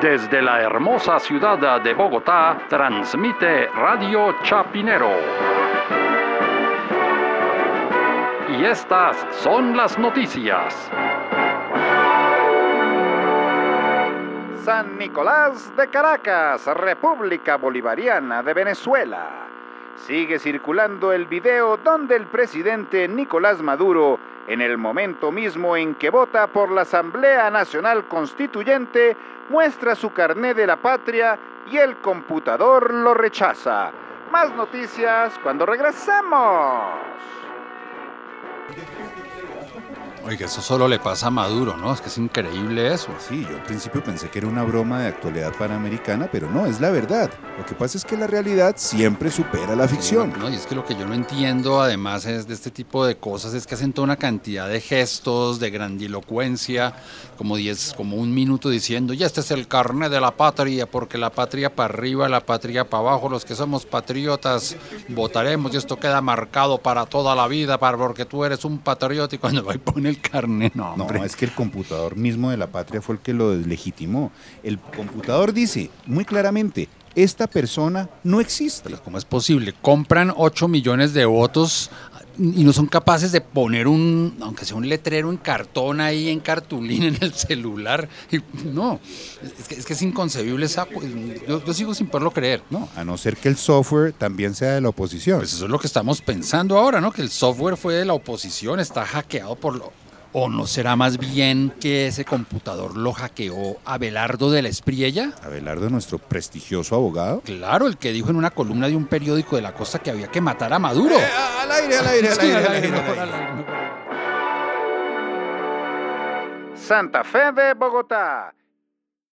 Desde la hermosa ciudad de Bogotá, transmite Radio Chapinero. Y estas son las noticias. San Nicolás de Caracas, República Bolivariana de Venezuela. Sigue circulando el video donde el presidente Nicolás Maduro, en el momento mismo en que vota por la Asamblea Nacional Constituyente, muestra su carné de la patria y el computador lo rechaza. Más noticias cuando regresemos. Oiga, eso solo le pasa a Maduro, ¿no? Es que es increíble eso. Sí, yo al principio pensé que era una broma de actualidad panamericana, pero no, es la verdad. Lo que pasa es que la realidad siempre supera la ficción. No, y es que lo que yo no entiendo, además, es de este tipo de cosas, es que hacen toda una cantidad de gestos, de grandilocuencia, como, diez, como un minuto diciendo, ya este es el carnet de la patria, porque la patria para arriba, la patria para abajo, los que somos patriotas votaremos y esto queda marcado para toda la vida, para, porque tú eres un patriota y cuando va y pone el carnet, no, No, hombre. es que el computador mismo de la patria fue el que lo deslegitimó. El computador dice muy claramente, esta persona no existe. ¿cómo es posible? Compran 8 millones de votos y no son capaces de poner un, aunque sea un letrero en cartón ahí, en cartulina, en el celular. Y, no, es que, es que es inconcebible esa... Yo, yo sigo sin poderlo creer. No, a no ser que el software también sea de la oposición. Pues eso es lo que estamos pensando ahora, ¿no? Que el software fue de la oposición, está hackeado por lo... ¿O no será más bien que ese computador lo hackeó Abelardo de la Espriella? Abelardo, nuestro prestigioso abogado. Claro, el que dijo en una columna de un periódico de la costa que había que matar a Maduro. al aire, al aire, al aire, al al aire, al al aire. al aire. Santa Fe de Bogotá.